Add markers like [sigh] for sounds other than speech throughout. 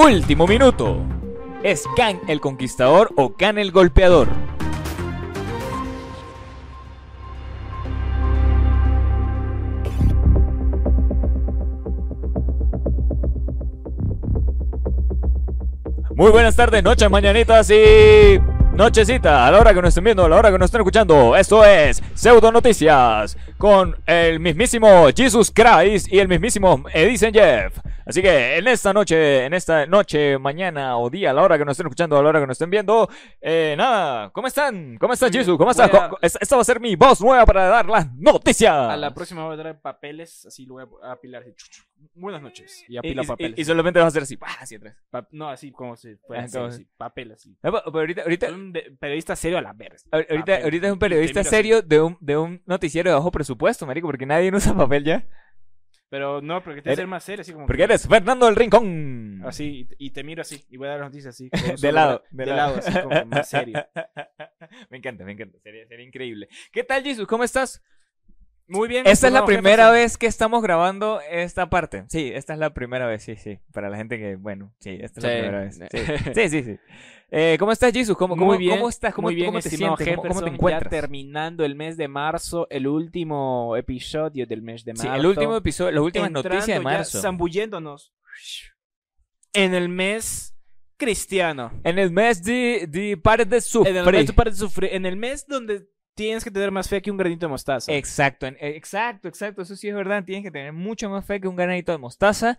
último minuto. ¿Es Khan el conquistador o Khan el golpeador? Muy buenas tardes, noches, mañanitas y nochecita, a la hora que nos estén viendo, a la hora que nos estén escuchando. Esto es Pseudo Noticias con el mismísimo Jesus Christ y el mismísimo Edison Jeff. Así que en esta noche, en esta noche, mañana o día, a la hora que nos estén escuchando, a la hora que nos estén viendo, eh, nada, ¿cómo están? ¿Cómo estás, Jesus? ¿Cómo estás? A- Esta va a ser mi voz nueva para dar las noticias. A la próxima voy a traer papeles, así lo voy a apilar. Buenas noches. Y Y, apila y- papeles. y solamente vas a hacer así, así atrás. Pa- no, así como si fuera Ah, así, así, papel así. No, pero- ahorita, ahorita, Soy un de- periodista serio a la verga. ahorita, Papel. ahorita es un Y periodista así. serio de un, de un noticiero de bajo presupuesto, marico, porque nadie [laughs] usa papel ya. Pero no, porque te ser más serio, así como. Porque que- eres Fernando del Rincón. Así, y, y te miro así. Y voy a dar las noticias así. [laughs] De lado, bra- de lado, así como más serio. [laughs] me encanta, me encanta. Sería, sería increíble. ¿Qué tal, Jesus? ¿Cómo estás? Muy bien. Esta es la primera Jefferson. vez que estamos grabando esta parte. Sí, esta es la primera vez, sí, sí. Para la gente que, bueno, sí, esta es la Sí. primera vez. Sí, [laughs] sí, sí. sí. Eh, ¿Cómo estás, Jesus? ¿Cómo, cómo, Muy bien. ¿Cómo estás? ¿Cómo, muy bien, cómo te sientes? ¿Cómo, cómo te Jefferson, encuentras? Ya terminando el mes de marzo, el último episodio del mes de Sí, marzo. el último episodio, las últimas noticias de ya, marzo. Zambulléndonos en el mes cristiano. En el mes de, de Pares de En el Sufrir. mes, para sufrir, en el mes donde tienes que tener más fe que un granito de mostaza. Exacto, eh, exacto, exacto. Eso sí es verdad. Tienes que tener mucha más fe que un granito de mostaza.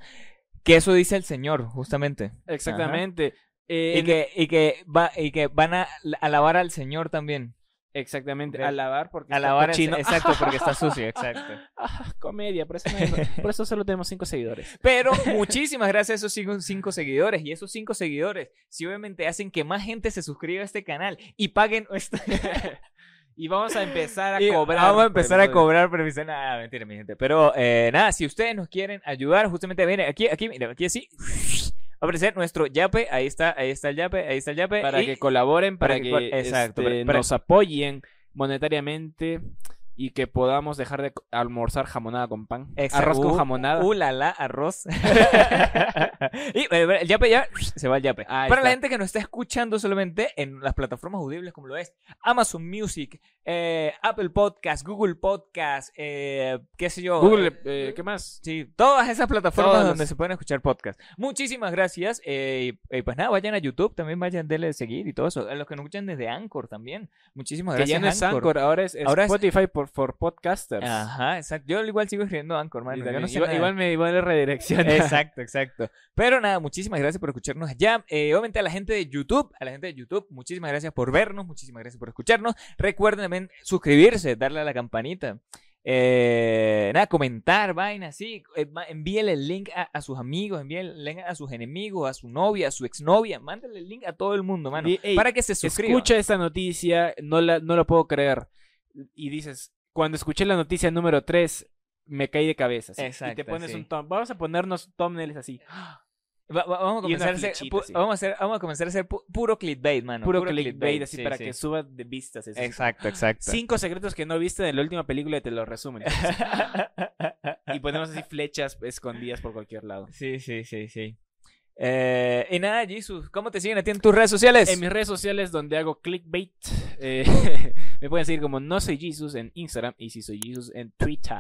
Que eso dice el Señor, justamente. Exactamente. Eh, Y que, y, que va, y que van a alabar al Señor también. Exactamente. Ve- A lavar porque está Alabar al cochino. Exacto, porque está [laughs] sucio, exacto. Ah, comedia, por eso, no- por eso solo tenemos cinco seguidores. Pero [laughs] muchísimas gracias a esos cinco, cinco seguidores. Y esos cinco seguidores, sí, obviamente hacen que más gente se suscriba a este canal y paguen. esta- [laughs] Y vamos a empezar a Y cobrar. Vamos a empezar a cobrar, pero me dicen, nada, mentira, mi gente. Pero eh, nada, si ustedes nos quieren ayudar, justamente viene aquí, aquí, mira, aquí así. Va a aparecer nuestro yape, ahí está, ahí está el yape, ahí está el yape. Para y- que colaboren, para, para que que, col- exacto, este, para- para- nos apoyen monetariamente y que podamos dejar de almorzar jamonada con pan. Exacto. Arroz con Uh, jamonada. Uh, la, la, arroz. [laughs] [laughs] y eh, el yape ya [sniffs] se va el yape. Ahí Para la gente que nos está escuchando solamente en las plataformas audibles como lo es Amazon Music, eh, Apple Podcast, Google Podcast, eh, qué sé yo. Google, eh, ¿qué más? Sí, todas esas plataformas donde se pueden escuchar podcasts. Muchísimas gracias. eh, y, y pues nada, vayan a YouTube, también vayan, denle seguir y todo eso. A los que nos escuchan desde Anchor también. Muchísimas Que gracias. ya no es Anchor, ahora es, es Ahora es- por, for podcasters. Ajá, exacto. Yo igual sigo escribiendo Anchor. Yo no sé igual, me igual le redirecciona. Exacto, exacto. Pero nada, muchísimas gracias por escucharnos allá. Eh, obviamente a la gente de YouTube, a la gente de YouTube, muchísimas gracias por vernos, muchísimas gracias por escucharnos. Recuerden también suscribirse, darle a la campanita. Eh, nada, comentar, vaina, sí. Eh, envíele el link a, a sus amigos, envíele el link a sus enemigos, a su novia, a su exnovia. Mándale el link a todo el mundo, mano. Ey, para que se suscriban. Escucha esta noticia, no, la, no lo puedo creer. Y dices, cuando escuché la noticia número 3, me caí de cabeza. así. y Exacto, te pones sí. un tom- Vamos a ponernos thumbnails así. [gasps] Va- va- vamos, a comenzar a hacer, flechita, pu- sí. vamos, a hacer, vamos a comenzar a hacer pu- puro clickbait, mano. Puro, clickbait, así sí, para sí. que suba de vistas. eso, Exacto, exacto. Cinco secretos que no viste en la última película y te lo resumen. y ponemos así flechas escondidas por cualquier lado. Sí, sí, sí, sí. Eh, y nada, Jesus, ¿cómo te siguen a ti en tus redes sociales? En mis redes sociales donde hago clickbait, eh, [laughs] me pueden seguir como no soy Jesus en Instagram y si soy Jesus en Twitter.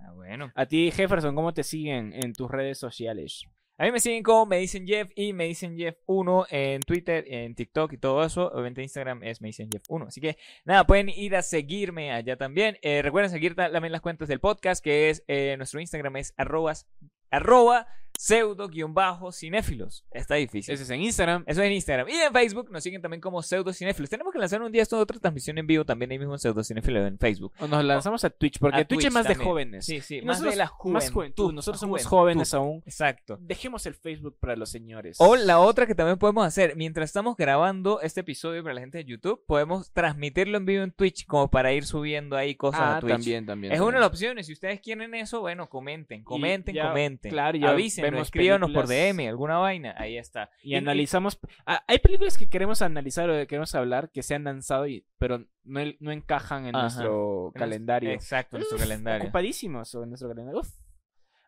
Ah, bueno. A ti, Jefferson, ¿cómo te siguen en tus redes sociales? A mí me siguen como me dicen Jeff y me dicen Jeff1 en Twitter, en TikTok y todo eso. Obviamente Instagram es me dicen Jeff1. Así que nada, pueden ir a seguirme allá también. Eh, recuerden seguir ta- también las cuentas del podcast, que es eh, nuestro Instagram es arrobas, arroba pseudo-cinéfilos. Está difícil. Ese es en Instagram. Eso en Instagram. Y en Facebook nos siguen también como pseudocinéfilos. Tenemos que lanzar un día esto otra transmisión en vivo también ahí mismo en pseudocinéfilos en Facebook. O nos lanzamos a Twitch, porque A Twitch, es más también. de jóvenes. Sí, sí, Y más de la juventud. Más juventud. Nosotros somos juventud. jóvenes aún. Exacto. Dejemos el Facebook para los señores. O la otra que también podemos hacer, mientras estamos grabando este episodio para la gente de YouTube, podemos transmitirlo en vivo en Twitch como para ir subiendo ahí cosas Ah, a Twitch. también, también. Es una de las opciones. Si ustedes quieren eso, bueno, comenten, comenten, ya, comenten. claro, ya vemos escríbanos por. DM, alguna vaina. Ahí está. Y analizamos. Ah, hay películas que queremos analizar o que queremos hablar que se han lanzado, y, pero no, no encajan en Ajá. nuestro En calendario. Exacto, nuestro Uf, calendario. Ocupadísimos o en nuestro calendario. Uf.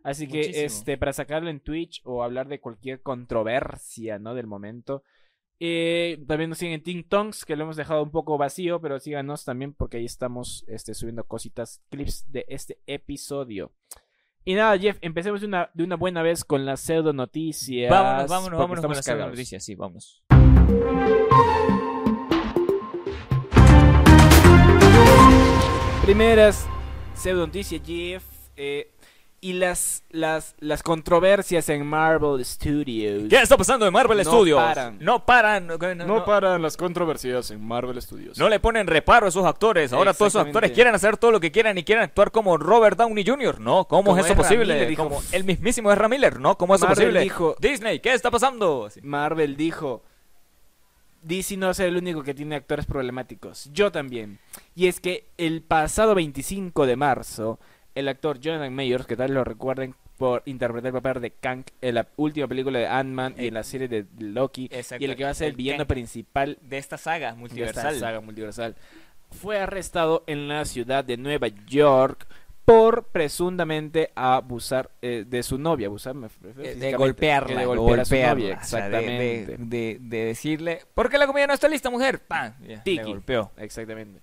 Así que, este, para sacarlo en Twitch o hablar de cualquier controversia, ¿no? Del momento. Eh, también nos siguen en Ting Tongs, que lo hemos dejado un poco vacío, pero síganos también porque ahí estamos este, subiendo cositas, clips de este episodio. Y nada, Jeff, empecemos de una, de una buena vez con las pseudo noticias. Vámonos, vámonos, vámonos con estamos la segunda cagados. noticia. Sí, vámonos. Primeras pseudo noticias, Jeff. eh, y las, las, las controversias en Marvel Studios. ¿Qué está pasando en Marvel No Studios? paran. No paran. No, no- no- paran las controversias en Marvel Studios. no le ponen reparo a esos actores. Ahora todos esos actores quieren hacer todo lo que quieran y quieren actuar como Robert Downey Jr. No, ¿cómo Como es eso posible? Miller, dijo. Como el mismísimo Ezra Miller. No, ¿cómo es eso posible? dijo- Disney, ¿qué está pasando? Así. Marvel dijo, DC no es el único que tiene actores problemáticos, yo también. Y es que el pasado 25 de marzo, el actor Jonathan Mayors, que tal lo recuerden por interpretar el papel de Kang en la última película de Ant-Man y en la serie de Loki, Exacto. y el que va a ser el El villano principal De esta saga de esta multiversal. saga multiversal, fue arrestado en la ciudad de Nueva York por presuntamente abusar eh, de su novia, abusar me Eh, De golpearla, de golpear a su novia, o sea, de- de- exactamente. De, de decirle, ¿por qué la comida no está lista, mujer? ¡Pam! Tiki. Le golpeó. Exactamente.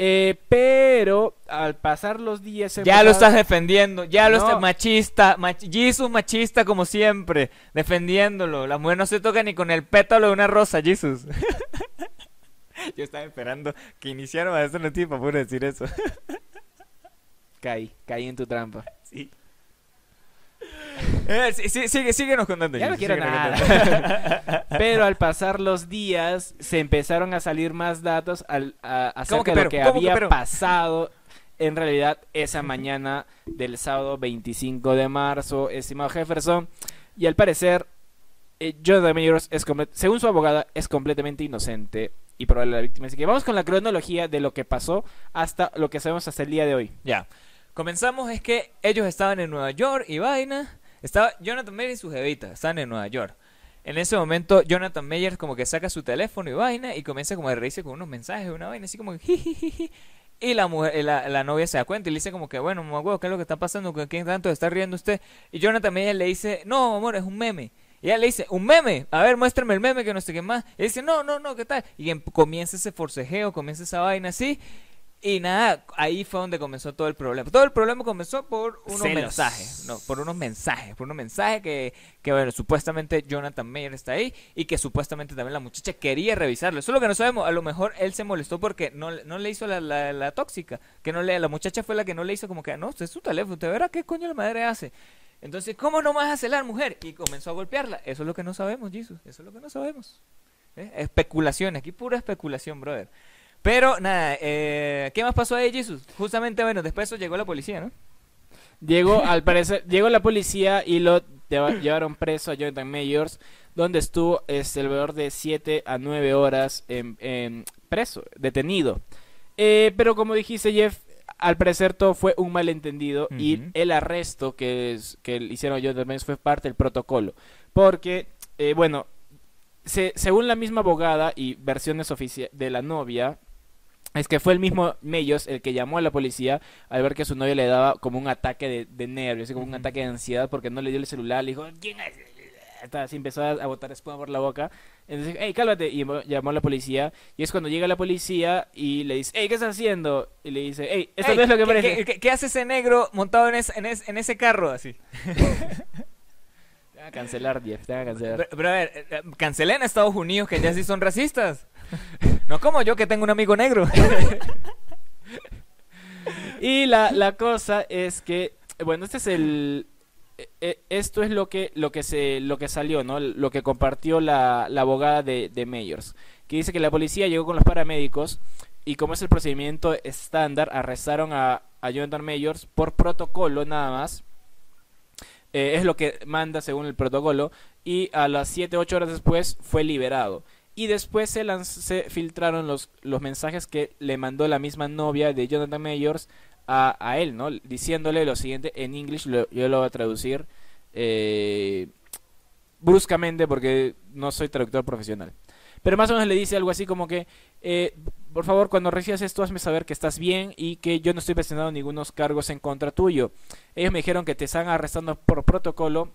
Eh, pero al pasar los días... Ya lo estás defendiendo, ya lo No. estás machista, mach Jesus machista como siempre, defendiéndolo. La mujer no se toca ni con el pétalo de una rosa, Jesus. [laughs] Yo estaba esperando que iniciaran a noticia para poder decir eso. [laughs] Caí, caí en tu trampa. Sí. Eh, sí, sí, sigue, síguenos contando. Ya no quiero nada. [laughs] Pero al pasar los días se empezaron a salir más datos al, a, acerca que de lo que ¿Cómo que había pasado en realidad esa mañana del sábado 25 de marzo, estimado Jefferson. Y al parecer, eh, Jonathan Mayors es según su abogada, es completamente inocente y probable la víctima. Así que vamos con la cronología de lo que pasó hasta lo que sabemos hasta el día de hoy. Ya. Comenzamos es que ellos estaban en Nueva York y vaina. Estaba Jonathan Mayer y su jevita, estaban en Nueva York. En ese momento Jonathan Mayer como que saca su teléfono y vaina y comienza como a reírse con unos mensajes, una vaina así como [laughs] jijijiji. Y la mujer, la, la novia se da cuenta y le dice como que, bueno, mamá ¿qué es lo que está pasando? ¿Con quién tanto está riendo usted? Y Jonathan Mayer le dice, no, amor, es un meme. Y ella le dice, un meme, a ver, muéstrame el meme que no sé qué más. Y dice, no, no, no, ¿qué tal? Y comienza ese forcejeo, comienza esa vaina así. Y nada, ahí fue donde comenzó todo el problema. Todo el problema comenzó por unos Celos. mensajes, no, por unos mensajes, por unos mensajes que, que bueno, supuestamente Jonathan Mayer está ahí y que supuestamente también la muchacha quería revisarlo. Eso es lo que no sabemos. A lo mejor él se molestó porque no, le- no le hizo la, la, la tóxica, que no le, la muchacha fue la que no le hizo como que, no, usted es su teléfono, usted verá qué coño la madre hace. Entonces, ¿cómo no vas a celar, mujer? Y comenzó a golpearla. Eso es lo que no sabemos, Jesus. Eso es lo que no sabemos. ¿Eh? Especulación, aquí pura especulación, brother. Pero nada, eh, ¿qué más pasó ahí, Jesus? Justamente, bueno, después de eso llegó la policía, ¿no? Llegó, [laughs] al parecer, llegó la policía y lo lleva- llevaron preso a Jonathan Mayors, donde estuvo este, alrededor de 7 a 9 horas en, en preso, detenido. Eh, pero como dijiste, Jeff, al parecer todo fue un malentendido y el arresto que, es- que hicieron a Jonathan Mayors fue parte del protocolo. Porque, eh, bueno, se- según la misma abogada y versiones oficiales de la novia, es que fue el mismo Mayors el que llamó a la policía al ver que su novia le daba como un ataque de, de nervios, como un ataque de ansiedad porque no le dio el celular, le dijo, ¿quién es? Así, empezó a, botar espuma por la boca. Entonces, hey, cálmate. Y llamó- a la policía. Y es cuando llega la policía y le dice, hey, ¿qué estás haciendo? Y le dice, hey, esto no es lo que ¿qué- parece. ¿qué, qué- qué hace ese negro montado en, ese- en, ese- en ese carro así? [laughs] Te van a cancelar, Jeff, te van a cancelar. Pero, pero a ver, eh, eh, cancelen a Estados Unidos que ya sí son racistas. [laughs] No como yo que tengo un amigo negro. [laughs] Y la, la cosa es que, bueno, este es el... eh, eh, Esto es lo que, lo que se lo que salió, ¿no? Lo que compartió la, la abogada de, de Mayors, que dice que la policía llegó con los paramédicos y como es el procedimiento estándar, arrestaron a, a Jonathan Mayors por protocolo nada más. Eh, es lo que manda según el protocolo. Y a las 7, 8 horas después fue liberado. Y después se, se filtraron los, mensajes que le mandó la misma novia de Jonathan Mayors a, él, ¿no? Diciéndole lo siguiente en inglés, yo lo voy a traducir eh, bruscamente porque no soy traductor profesional. Pero más o menos le dice algo así como que, eh, por favor, cuando recibas esto, hazme saber que estás bien y que yo no estoy presentando ningunos cargos en contra tuyo. Ellos me dijeron que te están arrestando por protocolo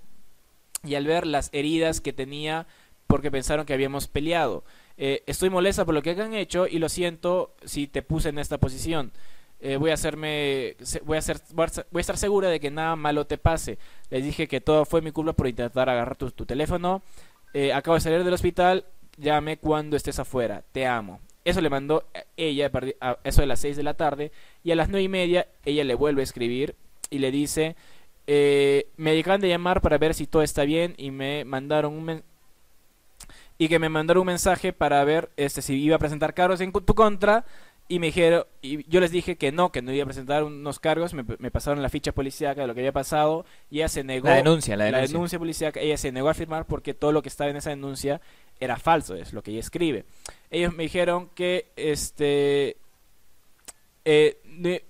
y al ver las heridas que tenía porque pensaron que habíamos peleado. Eh, estoy molesta por lo que han hecho y lo siento si te puse en esta posición. Eh, voy a hacerme voy a hacer voy estar segura de que nada malo te pase. Les dije que todo fue mi culpa por intentar agarrar tu, teléfono. Eh, acabo de salir del hospital. Llame cuando estés afuera. Te amo. Eso le mandó ella a eso de las 6 de la tarde. Y a las nueve y media ella le vuelve a escribir y le dice me dejan de llamar para ver si todo está bien y me mandaron un y que me mandaron un mensaje para ver este si iba a presentar cargos en tu contra y me dijeron, y yo les dije que no, que no iba a presentar unos cargos, me, pasaron la ficha policíaca de lo que había pasado y ella se negó. La denuncia, la denuncia. La denuncia policíaca, ella se negó a firmar porque todo lo que estaba en esa denuncia era falso, es lo que ella escribe. Ellos me dijeron que este eh,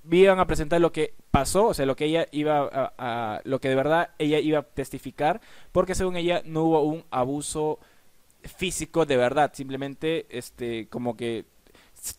iban a presentar lo que pasó, o sea, lo que ella iba a, lo que de verdad ella iba a testificar, porque según ella no hubo un abuso físico de verdad, simplemente este como que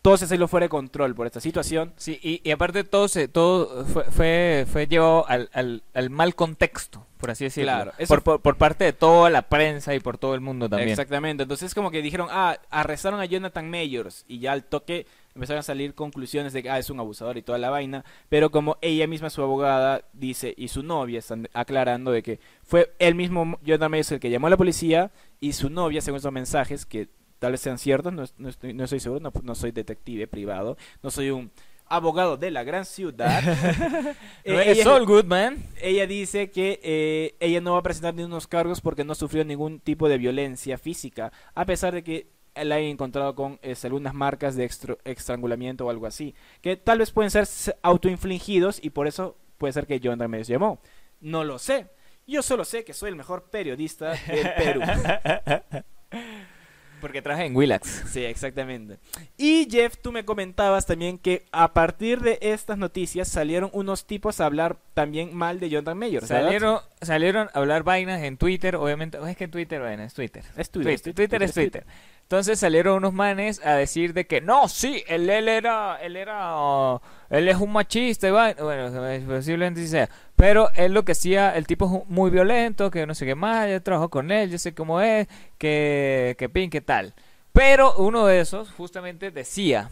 todo se salió fuera de control por esta situación. Sí, y, aparte todo se, todo fue, fue, fue llevado al, al, mal contexto, por así decirlo. Claro, por, por, parte de toda la prensa y por todo el mundo también. Exactamente, entonces como que dijeron, ah, arrestaron a Jonathan Mayors y ya al toque empezaron a salir conclusiones de que ah, es un abusador y toda la vaina, pero como ella misma, su abogada, dice, y su novia están aclarando de que fue el mismo Jonathan Mayors el que llamó a la policía y su novia, según estos mensajes, que tal vez sean ciertos, no, no, estoy, no estoy seguro, no, soy detective privado, no soy un abogado de la gran ciudad. [laughs] [laughs] Eh, es all good, man. Ella dice que eh, ella no va a presentar unos cargos porque no sufrió ningún tipo de violencia física, a pesar de que la haya encontrado con este, algunas marcas de estrangulamiento o algo así, que tal vez pueden ser autoinfligidos y por eso puede ser que John me llamó. No lo sé. Yo solo sé que soy el mejor periodista del Perú. [laughs] Porque traje en Willax. Sí, exactamente. Y Jeff, tú me comentabas también que a partir de estas noticias salieron unos tipos a hablar también mal de Jonathan Mayer. Salieron, salieron a hablar vainas en Twitter, obviamente. es que Twitter, bueno, es Twitter. Es Twitter. Twitter, es Twitter. Entonces salieron unos manes a decir de que no, sí, él, él era, él era, él es un machista y bueno, posiblemente sí sea. Pero él lo que hacía, el tipo es muy violento, que no sé qué más, yo trabajo con él, yo sé cómo es, que, que pin, que tal. Pero uno de esos justamente decía,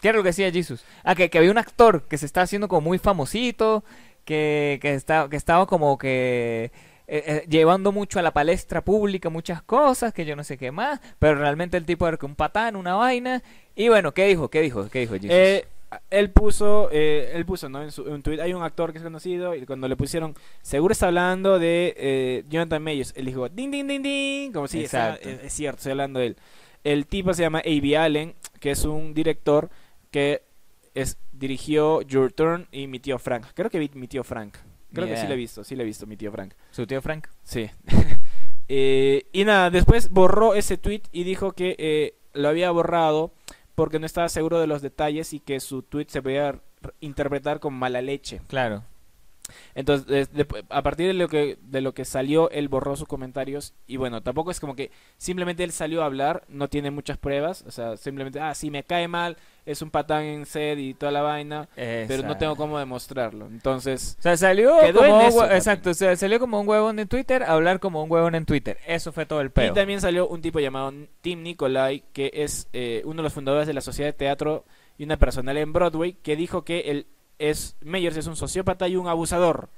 ¿qué era lo que decía Jesus? Ah, que, que había un actor que se está haciendo como muy famosito, que, que, está, que estaba como que eh, eh, llevando mucho a la palestra pública muchas cosas, que yo no sé qué más, pero realmente el tipo era que un patán, una vaina. Y bueno, ¿qué dijo? ¿Qué dijo? ¿Qué dijo eh, él puso, él puso, ¿no? En su en tweet, hay un actor que es conocido y cuando le pusieron, seguro está hablando de Jonathan Mayers, él dijo, ding, ding, ding, ding, como si es, es, cierto, estoy hablando de él. El tipo se llama A.B. Allen, que es un director que es, dirigió Your Turn y mi tío Frank. Creo que vi mi tío Frank. Creo que sí lo he visto, sí lo he visto, mi tío Frank. ¿Su tío Frank? Sí. [laughs] Eh, y nada, después borró ese tweet y dijo que eh, lo había borrado porque no estaba seguro de los detalles y que su tweet se podía interpretar con mala leche. Claro. Entonces, a partir de lo que de lo que salió, él borró sus comentarios y bueno, tampoco es como que simplemente él salió a hablar, no tiene muchas pruebas, o sea, simplemente, ah, sí, me cae mal, es un patán en sed y toda la vaina, pero no tengo cómo demostrarlo. Entonces, o sea, salió como exacto, o sea, salió como un huevón en Twitter, a hablar como un huevón en Twitter. Eso fue todo el pedo. Y también salió un tipo llamado Tim Nicolai, que es eh, uno de los fundadores de la Sociedad de Teatro y una personal en Broadway, que dijo que el es Meyers es un sociópata y un abusador.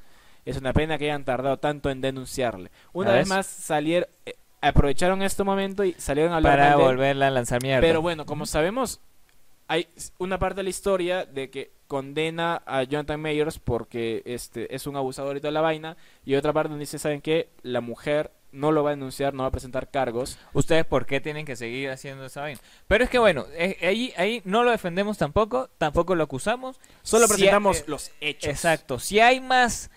Es una pena que hayan tardado tanto en denunciarle. Una vez más salieron, eh, aprovecharon este momento y salieron a hablar para volverla a lanzar mierda. Pero bueno, como sabemos, hay una parte de la historia de que condena a Jonathan Mayers porque este es un abusador y toda la vaina y otra parte donde dice, ¿saben qué? La mujer no lo va a denunciar, no va a presentar cargos. ¿Ustedes por qué tienen que seguir haciendo esa vaina? Pero es que bueno, eh, ahí, ahí no lo defendemos tampoco, tampoco lo acusamos. Solo presentamos los hechos. Exacto. Si hay más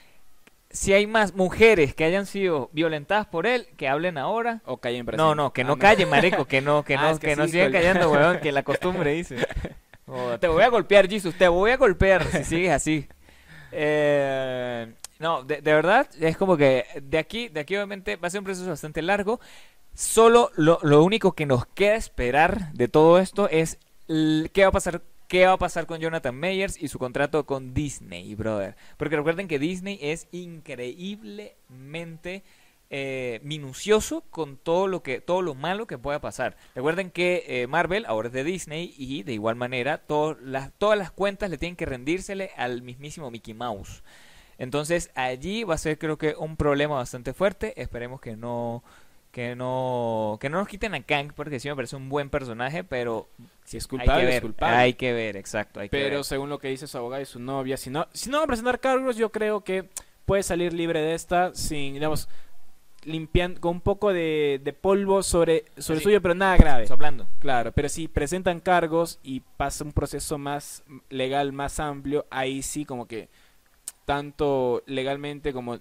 si hay más mujeres que hayan sido violentadas por él, que hablen ahora. O callen preso. No, no, que no, callen, marico, que no, que [laughs] ah, no, que, no sigan callando, weón, que la costumbre [laughs] dice. Oh, te voy a golpear, Jesus, te voy a golpear si sigues así. [laughs] Eh, no, de, verdad, es como que de aquí, de aquí obviamente va a ser un proceso bastante largo. Solo lo, lo único que nos queda esperar de todo esto es ¿qué va a pasar? ¿Qué va a pasar con Jonathan Mayers y su contrato con Disney, brother? Porque recuerden que Disney es increíblemente eh, minucioso con todo lo que todo lo malo que pueda pasar. Recuerden que eh, Marvel ahora es de Disney y de igual manera to- las- todas las cuentas le tienen que rendírsele al mismísimo Mickey Mouse. Entonces allí va a ser creo que un problema bastante fuerte. Esperemos que no que no que no nos quiten a Kang porque sí me parece un buen personaje, pero Si es hay culpable, que ver, es culpable. hay que ver, exacto, hay que Pero ver. según lo que dice su abogado y su novia, si no, si no va a presentar cargos, yo creo que puede salir libre de esta sin, digamos, limpiando con un poco de, de polvo sobre, sobre Sí. suyo, pero nada grave. soplando. Claro, pero si presentan cargos y pasa un proceso más legal, más amplio, ahí sí como que tanto legalmente como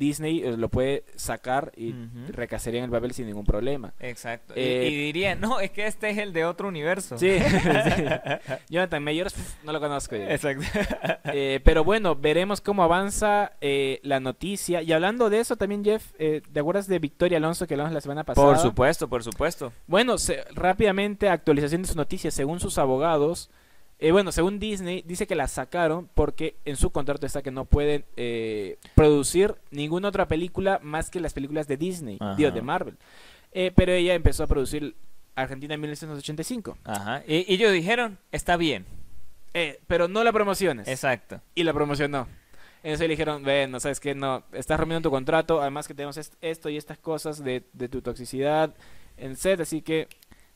Disney eh, lo puede sacar y Ujú. recasaría en el papel sin ningún problema. Exacto. Eh, y, y diría, no, es que este es el de otro universo. Sí, [laughs] sí. [laughs] Jonathan Mayers, pf, no lo conozco. yo. Exacto. [laughs] Eh, pero bueno, veremos cómo avanza eh, la noticia. Y hablando de eso también, Jeff, eh, ¿te acuerdas de Victoria Alonso que hablamos la semana pasada? por supuesto, por supuesto. Bueno, se- rápidamente actualización de sus noticias. Según sus abogados, eh, bueno, según Disney, dice que la sacaron porque en su contrato está que no pueden eh, producir ninguna otra película más que las películas de Disney, Ajá. digo, de Marvel. Eh, pero ella empezó a producir Argentina en 1985. Ajá. Y, y ellos dijeron, está bien. Pero no la promociones. Exacto. y la promocionó. Entonces le dijeron, ven, no sabes qué, no, estás rompiendo tu contrato, además que tenemos est- esto y estas cosas de, de tu toxicidad en set, así que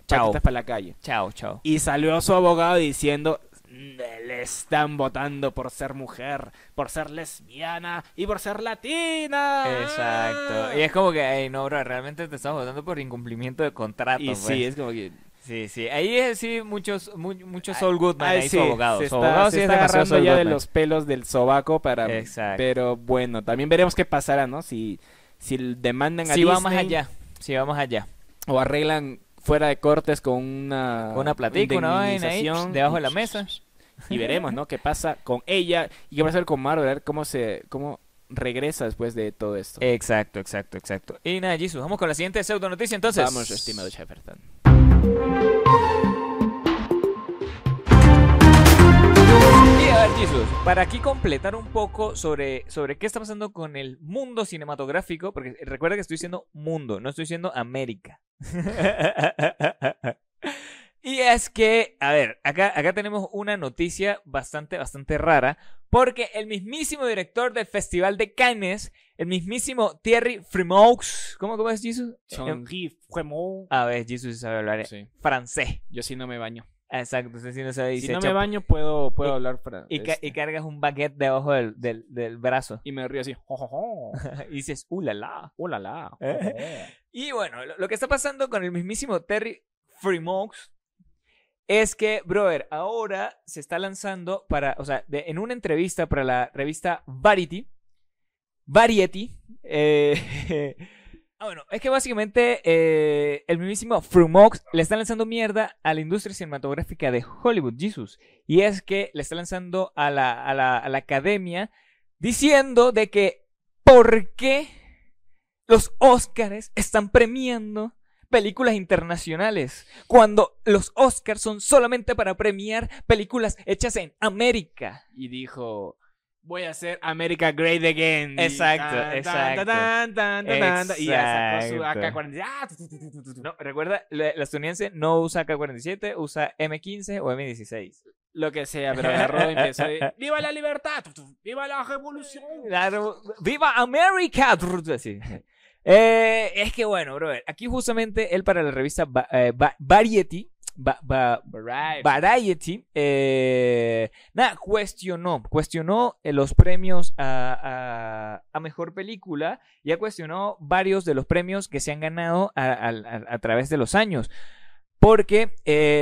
Chao. patitas para la calle. Chao, chao. Y salió su abogado diciendo, le están votando por ser mujer, por ser lesbiana y por ser latina. Exacto. Y es como que, hey, no, bro, realmente te estamos votando por incumplimiento de contrato. Y pues. sí, es como que... Sí, sí. Ahí es sí, muchos, mu- muchos Saul Goodman, ahí sí, su abogado. Se está, abogado se sí es está demasiado agarrando ya de los pelos del sobaco para... Exacto. Pero bueno, también veremos qué pasará, ¿no? Si, si demandan a Si va más Disney allá. Si va más allá. o arreglan fuera de cortes con una... Una platica, una vaina ahí, indemnización, debajo de la mesa. [laughs] Y veremos, ¿no? ¿Qué pasa con ella y qué va a hacer con Marvel? A ver cómo se... cómo regresa después de todo esto. Exacto, exacto, exacto. Y nada, Jesus, vamos con la siguiente pseudo noticia entonces. Vamos, estimado Shefferton. Y a ver, Jesus, para aquí completar un poco sobre, sobre qué está pasando con el mundo cinematográfico, porque recuerda que estoy diciendo mundo, no estoy diciendo América. [laughs] y es que, a ver, acá, acá tenemos una noticia bastante, bastante rara, porque el mismísimo director del Festival de Cannes, el mismísimo Thierry Frémaux, ¿cómo, cómo es Jesus? Em, Henri Fremont. A ver, Jesus sabe hablar Sí, francés. yo sí no me baño. Exacto, sí no sabe. Si no me baño puedo, puedo y- hablar fra- y, este, y cargas un baguette debajo del, del, del brazo. y me río así. [laughs] Y dices, uh, la, la. La, la. Jo, [laughs] ¿Eh? Y bueno, lo, que está pasando con el mismísimo Terry Fremaux es que, brother, ahora se está lanzando para, o sea, en una entrevista para la revista Variety, Variety, eh, [laughs] ah, bueno, es que básicamente eh, el mismísimo Fremaux le está lanzando mierda a la industria cinematográfica de Hollywood, Jesus. Y es que le está lanzando a la, a la, a la academia diciendo de que, ¿por qué los Oscars están premiando películas internacionales cuando los Oscars son solamente para premiar películas hechas en América. Y dijo... Voy a hacer America Great Again. Exacto, exacto. tan, tan, tan, tan, tan, Y ya sacó su Exacto. AK-47. ¡Ah! No, recuerda, la, la estadounidense no usa K-47, usa M15 o M16. Lo que sea, pero agarró y empezó. y, [laughs] ¡Viva la libertad! ¡Viva la revolución! ¡Viva América! [laughs] Así. Eh, es que bueno, bro, aquí justamente él para la revista eh, Va- Variety, Va- Va- Variety. Variety, eh, nada, cuestionó, cuestionó los premios a, a- a mejor película, ya cuestionó varios de los premios que se han ganado a, través de los años, porque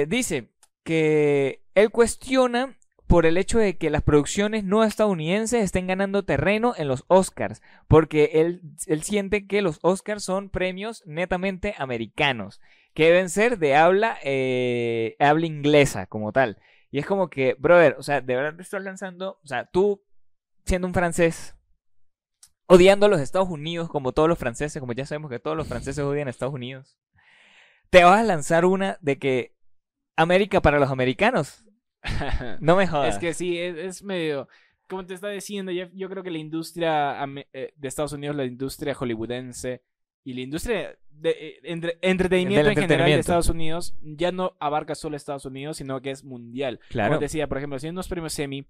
dice que él cuestiona por el hecho de que las producciones no estadounidenses estén ganando terreno en los Oscars, porque él, él siente que los Oscars son premios netamente americanos, que deben ser de habla, eh, habla inglesa como tal. Y es como que, brother, o sea, de verdad te estás lanzando, o sea, tú siendo un francés, odiando a los Estados Unidos como todos los franceses, como ya sabemos que todos los franceses odian a Estados Unidos, te vas a lanzar una de que América para los americanos. [laughs] No me jodas. Es que sí, es, es medio. Como te está diciendo, Jeff, yo creo que la industria eh, de Estados Unidos, la industria hollywoodense y la industria de eh, entre- entretenimiento en general de. Estados Unidos ya no abarca solo Estados Unidos, sino que es mundial. claro. Como decía, por ejemplo, si en unos premios Emmy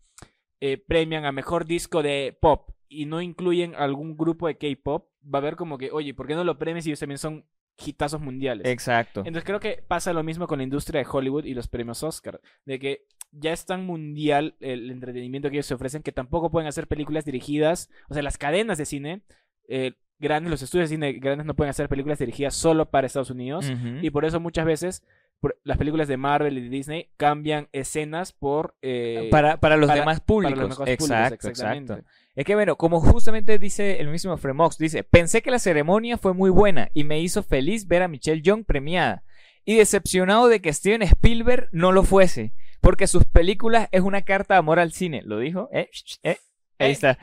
eh, premian a mejor disco de pop y no incluyen algún grupo de K-pop, va a haber como que, oye, ¿por qué no lo premias si ellos también son hitazos mundiales? Exacto. Entonces creo que pasa lo mismo con la industria de Hollywood y los premios Oscar, de que ya es tan mundial el entretenimiento que ellos se ofrecen que tampoco pueden hacer películas dirigidas, o sea, las cadenas de cine eh, grandes, los estudios de cine grandes no pueden hacer películas dirigidas solo para Estados Unidos y por eso muchas veces por- las películas de Marvel y de Disney cambian escenas por eh, para, para los para- demás para los públicos, exacto, exactamente. exacto. Es que bueno, como justamente dice el mismo Fremox, dice, pensé que la ceremonia fue muy buena y me hizo feliz ver a Michelle Young premiada. Y decepcionado de que Steven Spielberg no lo fuese, porque sus películas es una carta de amor al cine. ¿Lo dijo? ¿Eh? ¿Eh? Ahí Eh. está.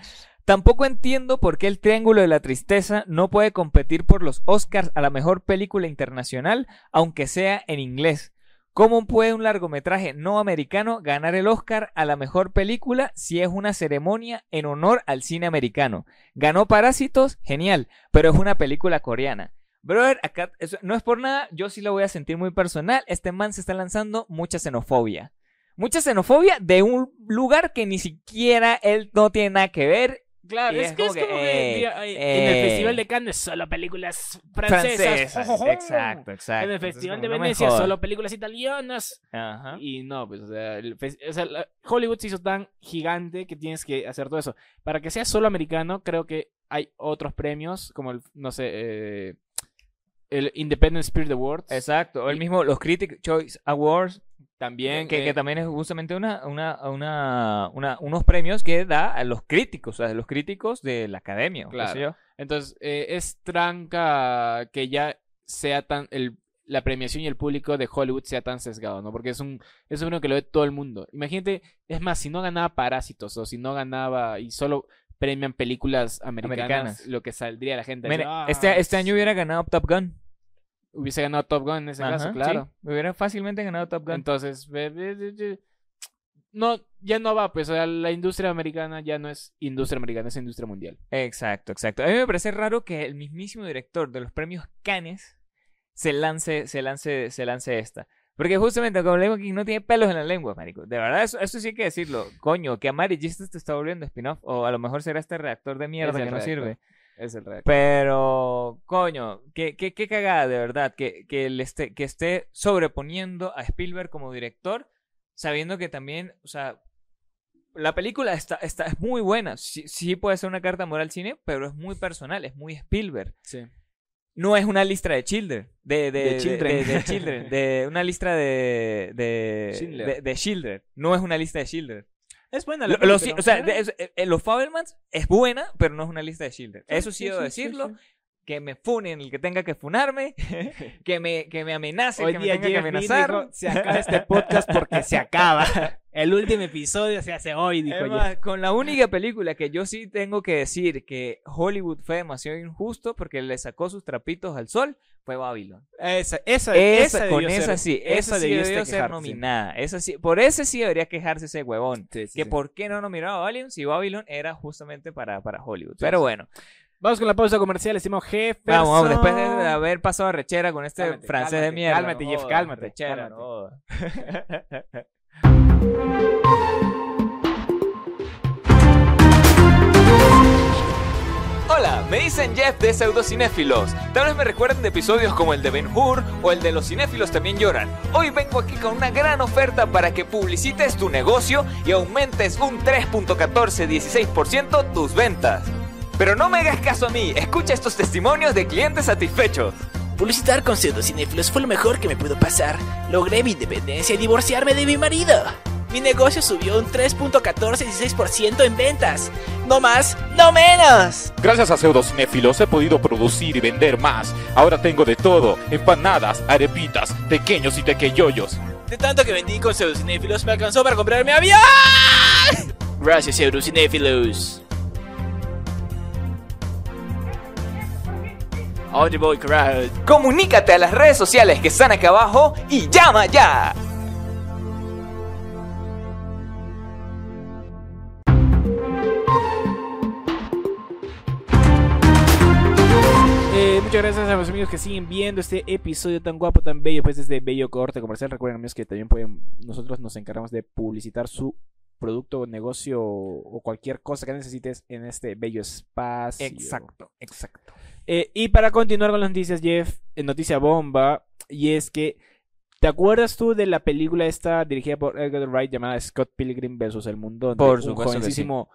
Tampoco entiendo por qué el Triángulo de la Tristeza no puede competir por los Oscars a la mejor película internacional, aunque sea en inglés. ¿Cómo puede un largometraje no americano ganar el Oscar a la mejor película si es una ceremonia en honor al cine americano? Ganó Parásitos, genial, pero es una película coreana. Brother, acá eso no es por nada, yo sí lo voy a sentir muy personal. Este man se está lanzando mucha xenofobia. Mucha xenofobia de un lugar que ni siquiera él no tiene nada que ver. Claro, Y es, es que es como que, eh, diga, en el eh. Festival de Cannes solo películas francesas. Francesas. [laughs] Exacto, exacto. En el Festival de no Venecia solo películas italianas. Ajá. Y no, pues, o sea, el fes- o sea, la- Hollywood se hizo tan gigante que tienes que hacer todo eso. Para que sea solo americano, creo que hay otros premios, como el, no sé, eh, el Independent Spirit Awards. Exacto. O el mismo, los Critic Choice Awards, También. que, eh, que también es justamente una, una, una, una- unos premios que da a los críticos, o sea, los críticos de la academia. sé Claro. yo. Entonces, eh, es tranca que ya sea tan. El, la premiación y el público de Hollywood sea tan sesgado, ¿no? Porque es un es uno que lo ve todo el mundo. Imagínate, es más, si no ganaba Parásitos o si no ganaba y solo premian películas americanas, Americanas. lo que saldría la gente. a Mire, decir, "Ah, este, este año hubiera ganado Top Gun. Hubiese ganado Top Gun en ese Ajá, caso, sí, claro. hubiera fácilmente ganado Top Gun. Entonces, no, ya no va, pues, o sea, la industria americana ya no es industria americana, es industria mundial. Exacto, exacto. A mí me parece raro que el mismísimo director de los premios Cannes se lance, se lance, se lance esta. Porque justamente, como le digo aquí, no tiene pelos en la lengua, marico. De verdad, eso, eso sí hay que decirlo. Coño, que Amarillistas te está volviendo spin-off. O a lo mejor será este reactor de mierda Es que no sirve. Es el reactor. Pero, coño, qué, qué, qué cagada, de verdad, que, que, le esté, que esté sobreponiendo a Spielberg como director, sabiendo que también, o sea, la película está, está, es muy buena. Sí, sí puede ser una carta moral al cine, pero es muy personal, es muy Spielberg. Sí. No es una lista de Children, de, de, De Children. de- Children, de una lista de, de, Schindler. No es una lista de Schindler. Es buena Lo- los- o sea, es- eh, los Fabelmans es buena, pero no es una lista de Schindler. Eso sí, debo decirlo. Que me funen el que tenga que funarme, [laughs] que me, que me amenace, Hoy que me tenga que amenazar. dijo, se acaba este podcast porque se acaba. [laughs] El último episodio se hace hoy, dijo Es Jeff. más, con la única película que yo sí tengo que decir que Hollywood fue demasiado injusto porque le sacó sus trapitos al sol fue Babylon. Esa, esa, Esa, esa con esa ser- sí, esa, sí debió debió ser nominada. Esa sí, por ese sí debería quejarse ese huevón. Sí, sí, que por qué no nominaba a Babylon si Babylon era justamente para, para Hollywood. Pero bueno, Vamos con la pausa comercial, estimado jefe. vamos, vamos, después de haber pasado a rechera con este Cálmate, francés de mierda. cálmate, no Jeff, cálmate, rechera, cálmate. no jodas. [laughs] Hola, me dicen Jeff de Pseudocinéfilos. Tal vez me recuerden de episodios como el de Ben Hur o el de Los Cinéfilos también lloran. Hoy vengo aquí con una gran oferta para que publicites tu negocio y aumentes un 3.1416% tus ventas. Pero no me hagas caso a mí, escucha estos testimonios de clientes satisfechos. Publicitar con pseudocinéfilos fue lo mejor que me pudo pasar. Logré mi independencia y divorciarme de mi marido. Mi negocio subió un 3.1416% en ventas. No más, no menos. Gracias a Pseudocinéfilos he podido producir y vender más. Ahora tengo de todo: empanadas, arepitas, pequeños y tequeyoyos. De tanto que vendí con pseudocinéfilos me alcanzó para comprar mi avión. Gracias, pseudocinéfilos. Audible Crowd. Comunícate a las redes sociales que están acá abajo y llama ya. Eh, muchas gracias a los amigos que siguen viendo este episodio tan guapo, tan bello, pues desde Bello Corte Comercial. Recuerden amigos que también pueden, nosotros nos encargamos de publicitar su producto, negocio o cualquier cosa que necesites en este bello espacio. Exacto, exacto. Eh, y para continuar con las noticias, Jeff, eh, noticia bomba, y es que, ¿te acuerdas tú de la película esta dirigida por Edgar Wright llamada Scott Pilgrim vs. el Mundo? donde Por un jovencísimo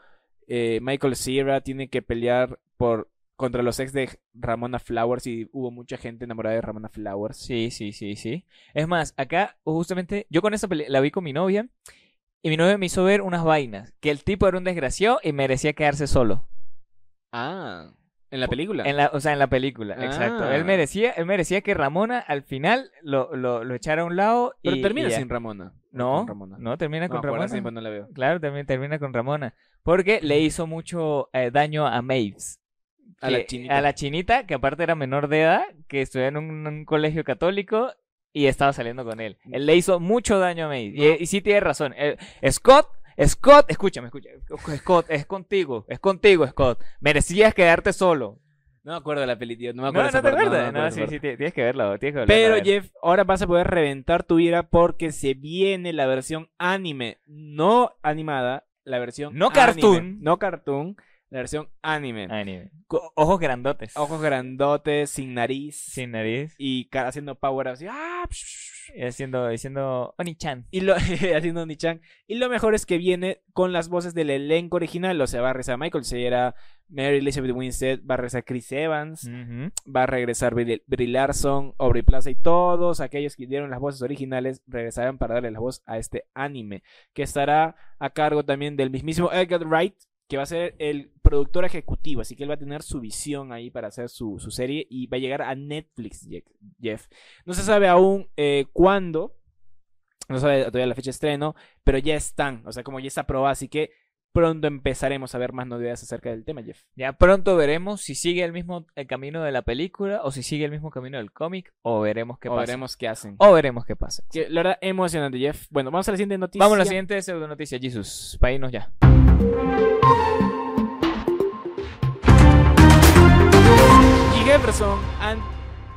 eh, Michael Cera tiene que pelear por contra los ex de Ramona Flowers y hubo mucha gente enamorada de Ramona Flowers. Sí, sí, sí, sí. Es más, acá justamente yo con esa la vi con mi novia y mi novia me hizo ver unas vainas, que el tipo era un desgraciado y merecía quedarse solo. Ah, en la película. En la, o sea, en la película, exacto. Ah. Él merecía, él merecía que Ramona al final lo, lo, lo echara a un lado y Pero termina y sin Ramona. No, con Ramona. no, termina No, con Ramona. no la veo. Claro, también termina con Ramona. Porque le hizo mucho eh, daño a Maves. A la chinita. A la chinita, que aparte era menor de edad, que estudiaba en un, un colegio católico y estaba saliendo con él. Él le hizo mucho daño a Maeve. Y, y sí tiene razón. Eh, Scott, Scott, escúchame, escúchame. Scott, es contigo, es contigo, Scott. Merecías quedarte solo. No me acuerdo de la película, no me No, acuerdo no, esa te acuerdas. No, acuerdo sí, sí, tienes que verlo. Tienes que verlo. Pero. Jeff, ahora vas a poder reventar tu ira porque se viene la versión anime, no animada, la versión No anime. cartoon. no cartoon, la versión anime. Anime. Ojos grandotes. Ojos grandotes, sin nariz Sin nariz. y cara haciendo power así, ah. Y haciendo, diciendo Oni-chan. y lo [laughs] haciendo Nichan. Y lo mejor es que viene con las voces del elenco original, o sea, va a regresar Michael Cera, Mary Elizabeth Winstead, va a regresar Chris Evans, va a regresar Brie Brie Larson, Aubrey Plaza y todos aquellos que dieron las voces originales regresarán para darle la voz a este anime, que estará a cargo también del mismísimo Edgar Wright, que va a ser el productor ejecutivo, así que él va a tener su visión ahí para hacer su, su serie y va a llegar a Netflix, Jeff. No se sabe aún eh, cuándo, no se sabe todavía la fecha de estreno, pero ya están, o sea, como ya está aprobada, así que pronto empezaremos a ver más novedades acerca del tema, Jeff. Ya pronto veremos si sigue el mismo el camino de la película o si sigue el mismo camino del cómic o veremos qué o pasa. veremos qué hacen. O veremos qué pasa. Que, la verdad, emocionante, Jeff. Bueno, vamos a la siguiente noticia. Vamos a la siguiente pseudo noticia, Jesus. Para irnos ya. Jefferson,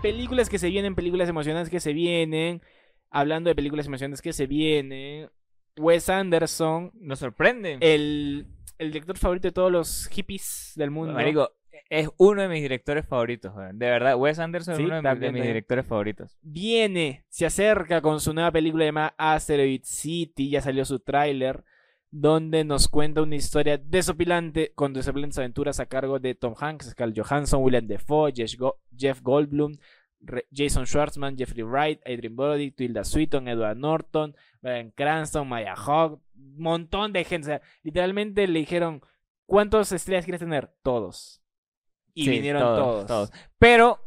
películas que se vienen, películas emocionantes que se vienen. Hablando de películas emocionantes que se vienen. Wes Anderson, Nos sorprende. el, el director favorito de todos los hippies del mundo. Marico, es uno de mis directores favoritos. De verdad, Wes Anderson Sí, es uno de, de mis directores favoritos. Viene, se acerca con su nueva película llamada Asteroid City. Ya salió su tráiler. Donde nos cuenta una historia desopilante con desopilantes aventuras a cargo de Tom Hanks, Scarlett Johansson, William Defoe, Jeff, Go- Jeff Goldblum, Jason Schwartzman, Jeffrey Wright, Adrian Brody, Tilda Swinton, Edward Norton, Brian Cranston, Maya Hawke, montón de gente. O sea, literalmente le dijeron, ¿cuántas estrellas quieres tener? Todos. Y Sí, vinieron todos. Pero,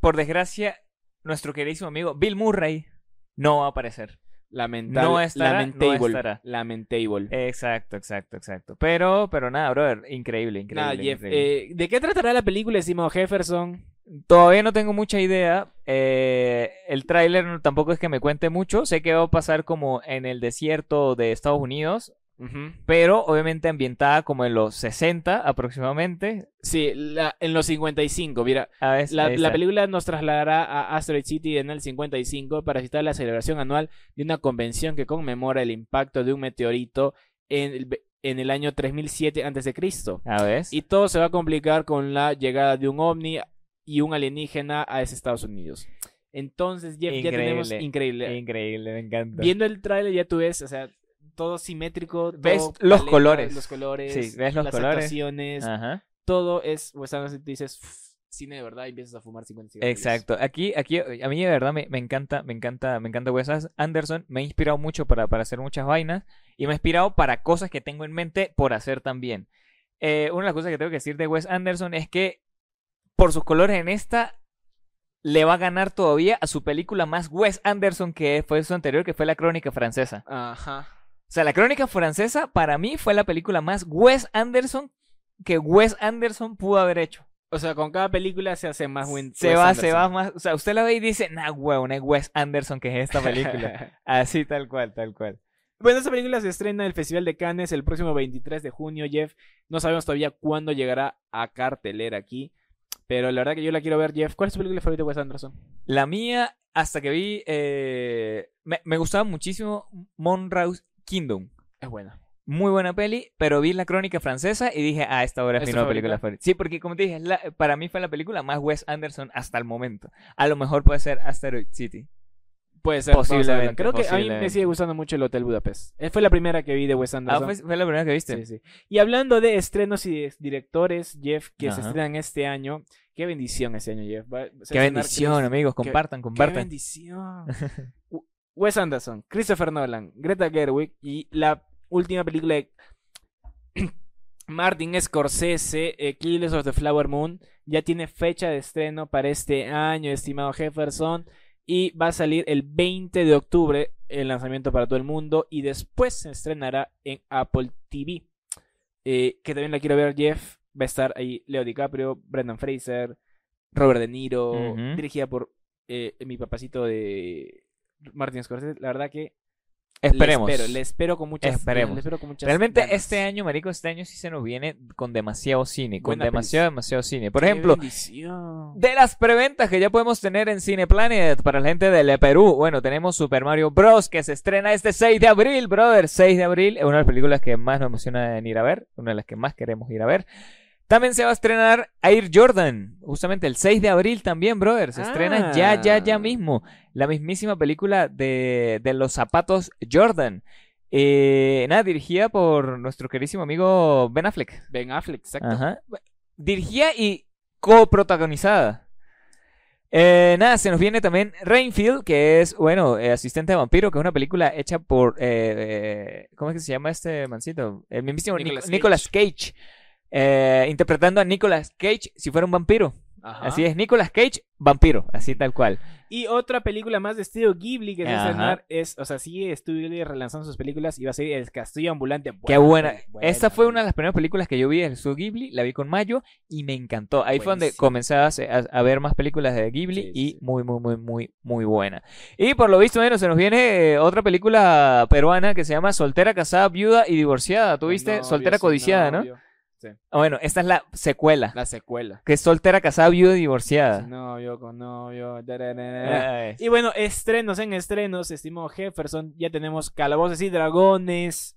por desgracia, nuestro queridísimo amigo Bill Murray no va a aparecer. Lamentable. No estará, no lamentable. estará. Lamentable. Exacto, exacto, exacto. Pero, pero nada, brother, increíble, increíble. Nada, Jeff, increíble. eh, ¿de qué tratará la película, estimado Jefferson? Todavía no tengo mucha idea. eh, el tráiler no- tampoco es que me cuente mucho. Sé que va a pasar como en el desierto de Estados Unidos, pero obviamente ambientada como en los 60 aproximadamente. Sí, la- en los 55, mira. A ver, La, la película nos trasladará a Asteroid City en el 55 para citar la celebración anual de una convención que conmemora el impacto de un meteorito en el, en el año 3007 a.C. A ver. Y todo se va a complicar con la llegada de un ovni y un alienígena a ese Estados Unidos. Entonces, Jeff, ya tenemos Increíble. increíble. Increíble, me encanta. Viendo el tráiler ya tú ves, o sea, todo simétrico, todo Ves los colores. los colores, Sí, ves los las colores. actuaciones, Ajá. todo es, a veces dices, "Uf, cine de verdad y empiezas a fumar 50 cigarrillos. Exacto. Aquí, aquí, a mí de verdad me, me encanta, me encanta, me encanta Wes Anderson. Me ha inspirado mucho para, para hacer muchas vainas y me ha inspirado para cosas que tengo en mente por hacer también. Eh, una de las cosas que tengo que decir de Wes Anderson es que por sus colores en esta le va a ganar todavía a su película más Wes Anderson que fue su anterior, que fue La Crónica Francesa. Ajá. O sea, La Crónica Francesa para mí fue la película más Wes Anderson que Wes Anderson pudo haber hecho. O sea, con cada película se hace más buen Se Wes va, se va más. O sea, usted la ve y dice, nah, huevón, es Wes Anderson que es esta película. [laughs] Así, tal cual, tal cual. Bueno, esta película se estrena en el Festival de Cannes el próximo 23 de junio, Jeff. No sabemos todavía cuándo llegará a cartelera aquí. Pero la verdad que yo la quiero ver, Jeff. ¿Cuál es tu película favorita de Wes Anderson? La mía, hasta que vi. eh, me, me gustaba muchísimo Monroe's Kingdom. Es buena. Muy buena peli, pero vi la crónica francesa y dije, ah, esta hora es ¿Es mi nueva película favorita? Sí, porque como te dije, la- para mí fue la película más Wes Anderson hasta el momento. A lo mejor puede ser Asteroid City. Puede ser. Posiblemente, Creo que a mí me sigue gustando mucho el Hotel Budapest. Eh, Fue la primera que vi de Wes Ah, Anderson. fue, fue la primera que viste. Sí, sí. Y hablando de estrenos y de directores, Jeff, que se estrenan este año. Qué bendición este año, Jeff. Qué bendición, amigos. qué- Compartan, Qué compartan. bendición. [laughs] Wes Anderson, Christopher Nolan, Greta Gerwig y la última película de [clears throat] Martin Scorsese, eh, Killers of the Flower Moon, ya tiene fecha de estreno para este año, estimado Jefferson, y va a salir el 20 de octubre el lanzamiento para todo el mundo y después se estrenará en Apple TV. Eh, que también la quiero ver, Jeff. Va a estar ahí Leo DiCaprio, Brendan Fraser, Robert De Niro, dirigida por eh, mi papacito de Martin Scorsese. La verdad que Esperemos. le espero, le espero con muchas Esperemos. le espero con muchas Realmente ganas. este año, marico, este año sí se nos viene con demasiado cine, con demasiado, demasiado cine. Por Qué ejemplo, bendición. de las preventas que ya podemos tener en Cineplanet para la gente del Perú, bueno, tenemos Super Mario Bros. que se estrena este 6 de abril, brother. 6 de abril es una de las películas que más nos emociona en ir a ver, una de las que más queremos ir a ver. También se va a estrenar Air Jordan, justamente el 6 de abril también, brother. Se estrena ya, ya, ya Ah. mismo. La mismísima película de, de los zapatos Jordan. Eh, nada, dirigida por nuestro querísimo amigo Ben Affleck. Ben Affleck, exacto. Ajá. Dirigida y coprotagonizada. Eh, nada, se nos viene también Rainfield, que es, bueno, eh, Asistente de Vampiro, que es una película hecha por, eh, eh, ¿cómo es que se llama este mancito? El mismísimo Nic- Nicolas Nicolas Cage. Cage. Eh, interpretando a Nicolas Cage si fuera un vampiro. Ajá. Así es, Nicolas Cage, vampiro, así tal cual. Y otra película más de estudio Ghibli que se va es, o sea, sigue Estudio Ghibli relanzando sus películas y va a ser El Castillo Ambulante. Qué buena. buena Esta fue una de las primeras películas que yo vi del Studio Ghibli, la vi con Mayo y me encantó. Ahí fue donde comencé a, ver más películas de Ghibli Sí, y sí. muy, muy, muy, muy, muy buena. Y por lo visto, bueno, se nos viene eh, otra película peruana que se llama Soltera, Casada, Viuda y Divorciada. ¿Tú viste? Novio, Soltera, Codiciada, ¿no? Ah, Bueno, esta es la secuela, La secuela. que es Soltera, Casada, Viuda y Divorciada. novio, con novio. da, Y bueno, estrenos en estrenos, estimado Jefferson. Ya tenemos Calabozos y Dragones.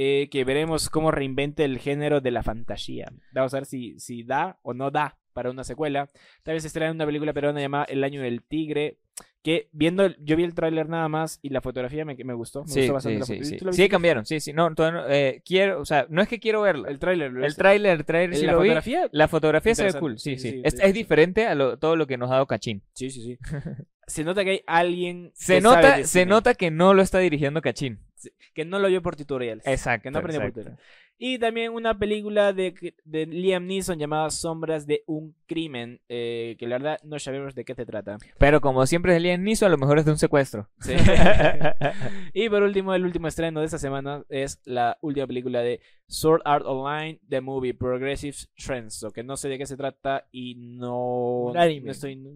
eh, que veremos cómo reinventa el género de la fantasía. Vamos a ver si, si da o no da para una secuela. Tal vez se estrena una película peruana llamada El Año del Tigre. Que viendo, el- yo vi el tráiler nada más y la fotografía me, me gustó. Me Sí, gustó bastante sí, la sí, sí. Cambiaron, sí, sí. No, eh, quiero, o sea, no es que quiero verla. El tráiler. ¿lo El tráiler, el tráiler sí ¿La lo vi. fotografía? La fotografía se ve cool, sí, Sí, es, diferente a lo- todo lo que nos ha dado Cachín. Sí, sí, sí. [laughs] se nota que hay alguien Se que nota, se nota que no lo está dirigiendo Cachín. que no lo vio por tutoriales. Exacto. Que no aprendió por tutoriales. Y también una película de, de Liam Neeson llamada Sombras de un crimen, eh, que la verdad no sabemos de qué se trata. Pero como siempre es Liam Neeson, a lo mejor es de un secuestro. Sí. [laughs] y por último, el último estreno de esta semana es la última película de Sword Art Online, The Movie Progressive Trends, o que no sé de qué se trata y no, no estoy no,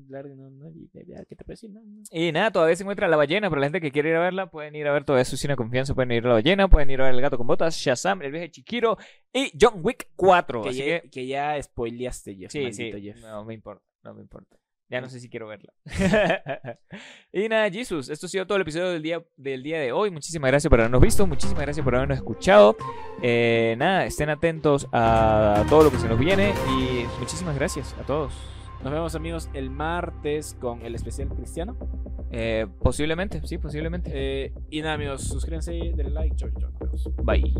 ¿qué te parece? No, no. Y nada, todavía se encuentra La Ballena. Para la gente que quiere ir a verla, pueden ir a ver todavía su cine de confianza. Pueden ir a La Ballena, pueden ir a ver El Gato con Botas, Shazam, El Viaje de Y John Wick 4. Que, Así ya, que, que ya spoileaste, Jeff. sí, sí. Jeff. No me importa, no me importa. Ya no sé si quiero verla. [laughs] y nada, Jesus, esto ha sido todo el episodio del día, del día de hoy. Muchísimas gracias por habernos visto, muchísimas gracias por habernos escuchado. Eh, nada, estén atentos a todo lo que se nos viene y muchísimas gracias a todos. Nos vemos amigos el martes con el especial cristiano. Eh, posiblemente, sí, posiblemente. Eh, y nada amigos, suscríbanse, denle like, chau, chau, nos vemos. Bye.